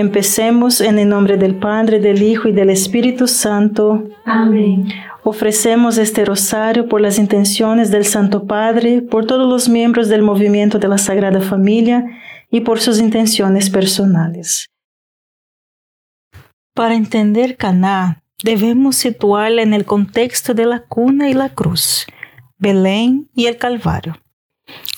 Empecemos en el nombre del Padre, del Hijo y del Espíritu Santo. Amén. Ofrecemos este rosario por las intenciones del Santo Padre, por todos los miembros del movimiento de la Sagrada Familia y por sus intenciones personales. Para entender Caná, debemos situarla en el contexto de la cuna y la cruz, Belén y el Calvario.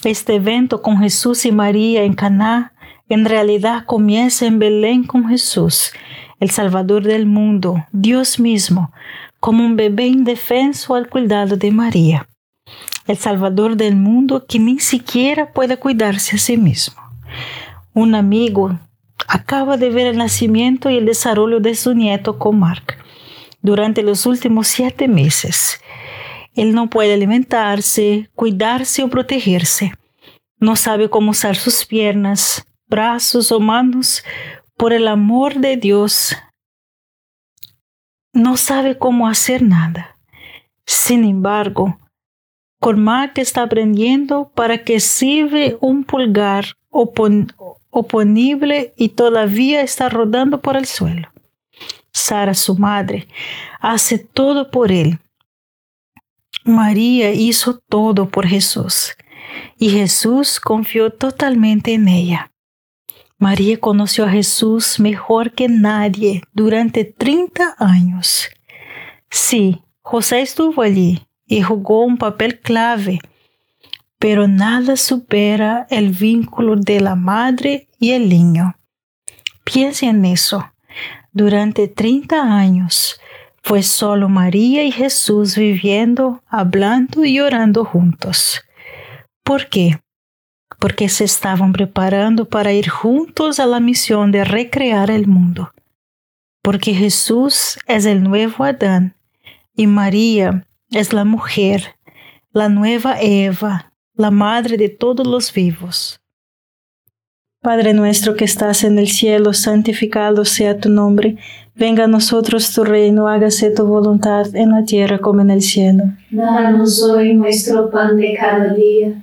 Este evento con Jesús y María en Caná en realidad comienza en Belén con Jesús, el Salvador del mundo, Dios mismo, como un bebé indefenso al cuidado de María, el Salvador del mundo que ni siquiera puede cuidarse a sí mismo. Un amigo acaba de ver el nacimiento y el desarrollo de su nieto Comarc durante los últimos siete meses. Él no puede alimentarse, cuidarse o protegerse. No sabe cómo usar sus piernas, brazos o manos por el amor de Dios no sabe cómo hacer nada. Sin embargo, Cormac está aprendiendo para que sirve un pulgar oponible y todavía está rodando por el suelo. Sara, su madre, hace todo por él. María hizo todo por Jesús y Jesús confió totalmente en ella. María conoció a Jesús mejor que nadie durante 30 años. Sí, José estuvo allí y jugó un papel clave, pero nada supera el vínculo de la madre y el niño. Piensen en eso. Durante 30 años fue solo María y Jesús viviendo, hablando y orando juntos. ¿Por qué? Porque se estaban preparando para ir juntos a la misión de recrear el mundo. Porque Jesús es el nuevo Adán y María es la mujer, la nueva Eva, la madre de todos los vivos. Padre nuestro que estás en el cielo, santificado sea tu nombre, venga a nosotros tu reino, hágase tu voluntad en la tierra como en el cielo. Danos hoy nuestro pan de cada día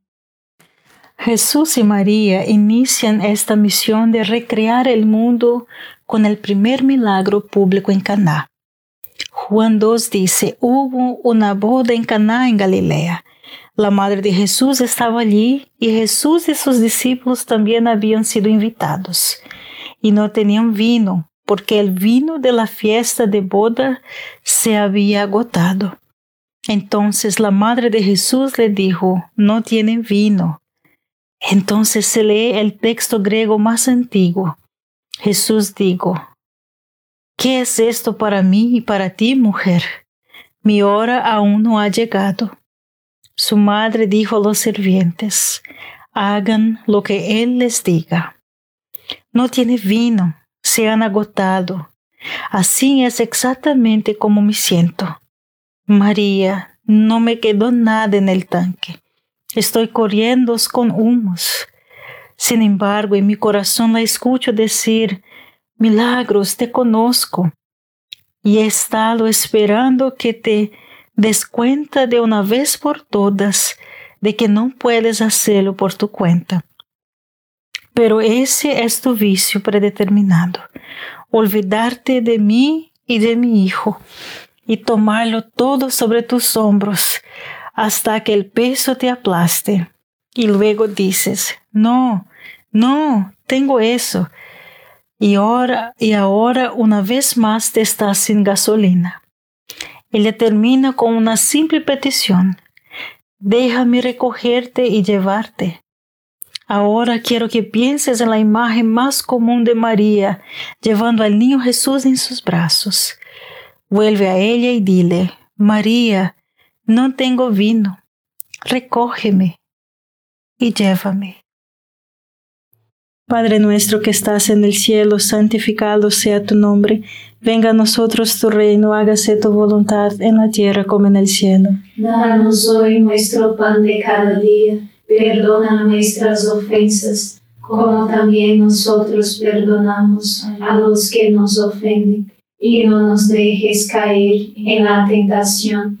Jesús y María inician esta misión de recrear el mundo con el primer milagro público en Caná. Juan 2 dice, hubo una boda en Caná en Galilea. La madre de Jesús estaba allí y Jesús y sus discípulos también habían sido invitados. Y no tenían vino, porque el vino de la fiesta de boda se había agotado. Entonces la madre de Jesús le dijo, no tienen vino. Entonces se lee el texto griego más antiguo. Jesús dijo, ¿qué es esto para mí y para ti, mujer? Mi hora aún no ha llegado. Su madre dijo a los sirvientes, hagan lo que él les diga. No tiene vino, se han agotado. Así es exactamente como me siento. María, no me quedó nada en el tanque. Estoy corriendo con humos. Sin embargo, en mi corazón la escucho decir, milagros, te conozco. Y he estado esperando que te des cuenta de una vez por todas de que no puedes hacerlo por tu cuenta. Pero ese es tu vicio predeterminado, olvidarte de mí y de mi hijo, y tomarlo todo sobre tus hombros, hasta que el peso te aplaste. Y luego dices, no, no, tengo eso. Y ahora, y ahora una vez más te estás sin gasolina. Ella termina con una simple petición. Déjame recogerte y llevarte. Ahora quiero que pienses en la imagen más común de María, llevando al niño Jesús en sus brazos. Vuelve a ella y dile, María, no tengo vino, recógeme y llévame. Padre nuestro que estás en el cielo, santificado sea tu nombre, venga a nosotros tu reino, hágase tu voluntad en la tierra como en el cielo. Danos hoy nuestro pan de cada día, perdona nuestras ofensas, como también nosotros perdonamos a los que nos ofenden, y no nos dejes caer en la tentación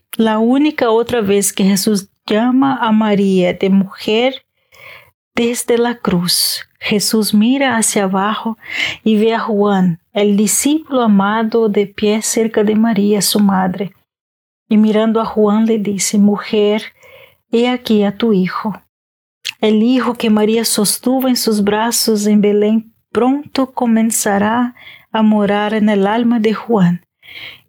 la única otra vez que Jesús llama a María de mujer desde la cruz. Jesús mira hacia abajo y ve a Juan, el discípulo amado, de pie cerca de María, su madre. Y mirando a Juan le dice, mujer, he aquí a tu hijo. El hijo que María sostuvo en sus brazos en Belén pronto comenzará a morar en el alma de Juan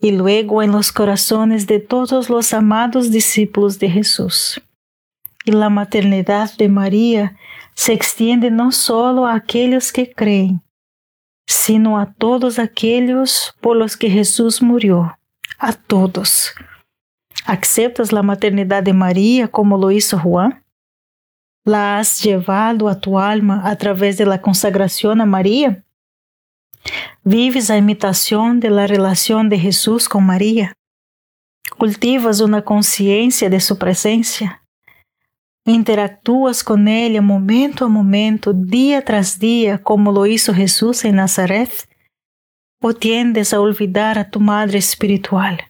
y luego en los corazones de todos los amados discípulos de Jesús. Y la maternidad de María se extiende no solo a aquellos que creen, sino a todos aquellos por los que Jesús murió, a todos. ¿Aceptas la maternidad de María como lo hizo Juan? ¿La has llevado a tu alma a través de la consagración a María? ¿Vives a imitación de la relación de Jesús con María? ¿Cultivas una conciencia de su presencia? ¿Interactúas con ella momento a momento, día tras día, como lo hizo Jesús en Nazaret? ¿O tiendes a olvidar a tu madre espiritual?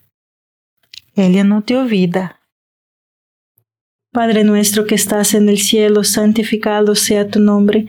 Ella no te olvida. Padre nuestro que estás en el cielo, santificado sea tu nombre.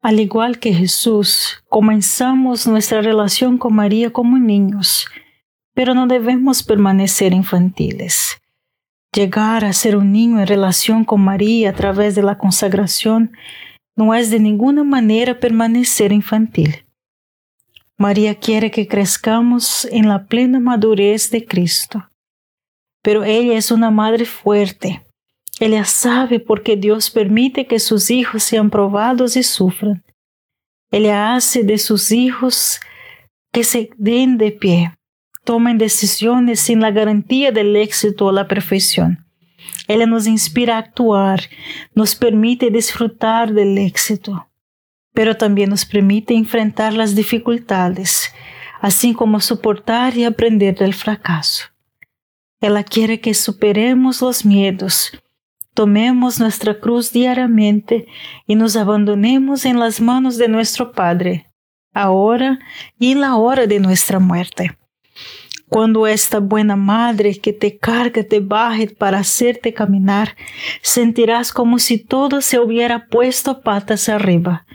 Al igual que Jesús, comenzamos nuestra relación con María como niños, pero no debemos permanecer infantiles. Llegar a ser un niño en relación con María a través de la consagración no es de ninguna manera permanecer infantil. María quiere que crezcamos en la plena madurez de Cristo. Pero ella es una madre fuerte. Ella sabe por qué Dios permite que sus hijos sean probados y sufran. Ella hace de sus hijos que se den de pie, tomen decisiones sin la garantía del éxito o la perfección. Ella nos inspira a actuar, nos permite disfrutar del éxito pero también nos permite enfrentar las dificultades, así como soportar y aprender del fracaso. Ella quiere que superemos los miedos, tomemos nuestra cruz diariamente y nos abandonemos en las manos de nuestro Padre, ahora y en la hora de nuestra muerte. Cuando esta buena madre que te carga te baje para hacerte caminar, sentirás como si todo se hubiera puesto patas arriba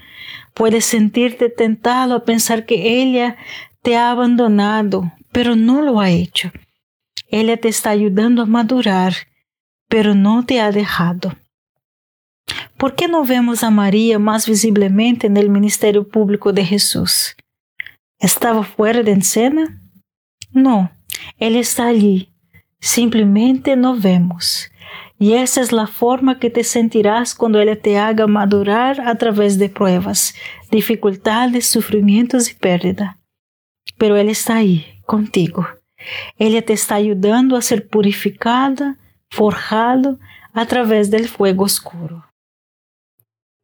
Puedes sentirte tentado a pensar que ella te ha abandonado, pero no lo ha hecho. Ella te está ayudando a madurar, pero no te ha dejado. ¿Por qué no vemos a María más visiblemente en el ministerio público de Jesús? ¿Estaba fuera de escena? No, ella está allí. Simplemente no vemos. Y esa es la forma que te sentirás cuando Él te haga madurar a través de pruebas, dificultades, sufrimientos y pérdida. Pero Él está ahí, contigo. Ella te está ayudando a ser purificada, forjado a través del fuego oscuro.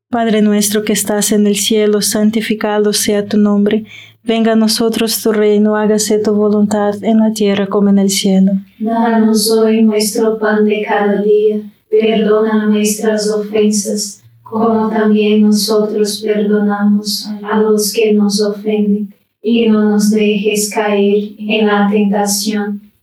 Padre nuestro que estás en el cielo, santificado sea tu nombre. Venga a nosotros tu reino, hágase tu voluntad en la tierra como en el cielo. Danos hoy nuestro pan de cada día, perdona nuestras ofensas, como también nosotros perdonamos a los que nos ofenden, y no nos dejes caer en la tentación,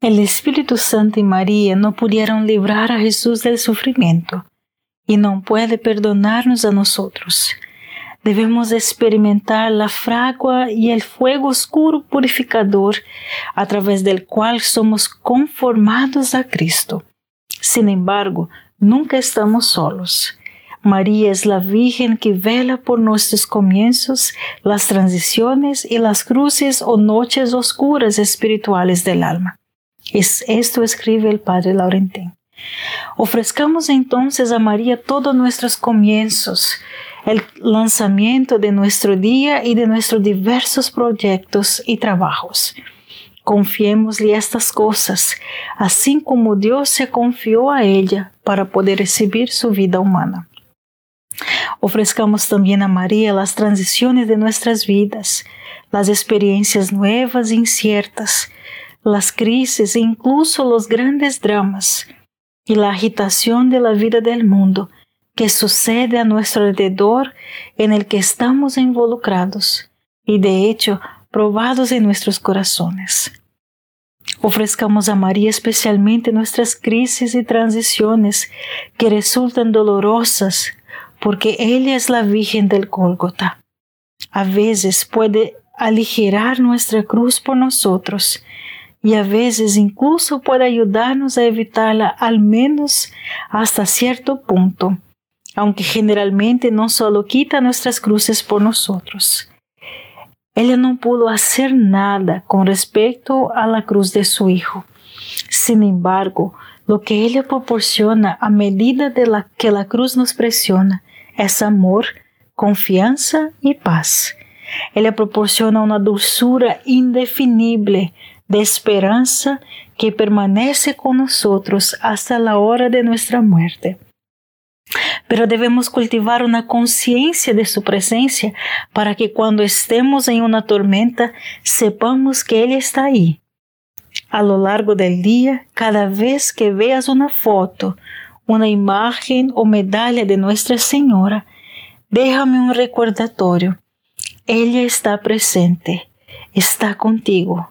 El Espíritu Santo y María no pudieron librar a Jesús del sufrimiento y no puede perdonarnos a nosotros. Debemos experimentar la fragua y el fuego oscuro purificador a través del cual somos conformados a Cristo. Sin embargo, nunca estamos solos. María es la Virgen que vela por nuestros comienzos, las transiciones y las cruces o noches oscuras espirituales del alma. Es, esto escribe el Padre Laurentín. Ofrezcamos entonces a María todos nuestros comienzos, el lanzamiento de nuestro día y de nuestros diversos proyectos y trabajos. Confiémosle estas cosas, así como Dios se confió a ella para poder recibir su vida humana. Ofrezcamos también a María las transiciones de nuestras vidas, las experiencias nuevas e inciertas, las crisis e incluso los grandes dramas y la agitación de la vida del mundo que sucede a nuestro alrededor en el que estamos involucrados y de hecho probados en nuestros corazones. Ofrezcamos a María especialmente nuestras crisis y transiciones que resultan dolorosas porque ella es la Virgen del Gólgota. A veces puede aligerar nuestra cruz por nosotros y a veces incluso puede ayudarnos a evitarla al menos hasta cierto punto, aunque generalmente no solo quita nuestras cruces por nosotros. Ella no pudo hacer nada con respecto a la cruz de su Hijo. Sin embargo, lo que ella proporciona a medida de la que la cruz nos presiona es amor, confianza y paz. Él le proporciona una dulzura indefinible de esperanza que permanece con nosotros hasta la hora de nuestra muerte. Pero debemos cultivar una conciencia de su presencia para que cuando estemos en una tormenta sepamos que Él está ahí. A lo largo del día, cada vez que veas una foto, una imagen o medalla de Nuestra Señora, déjame un recordatorio. Ella está presente, está contigo,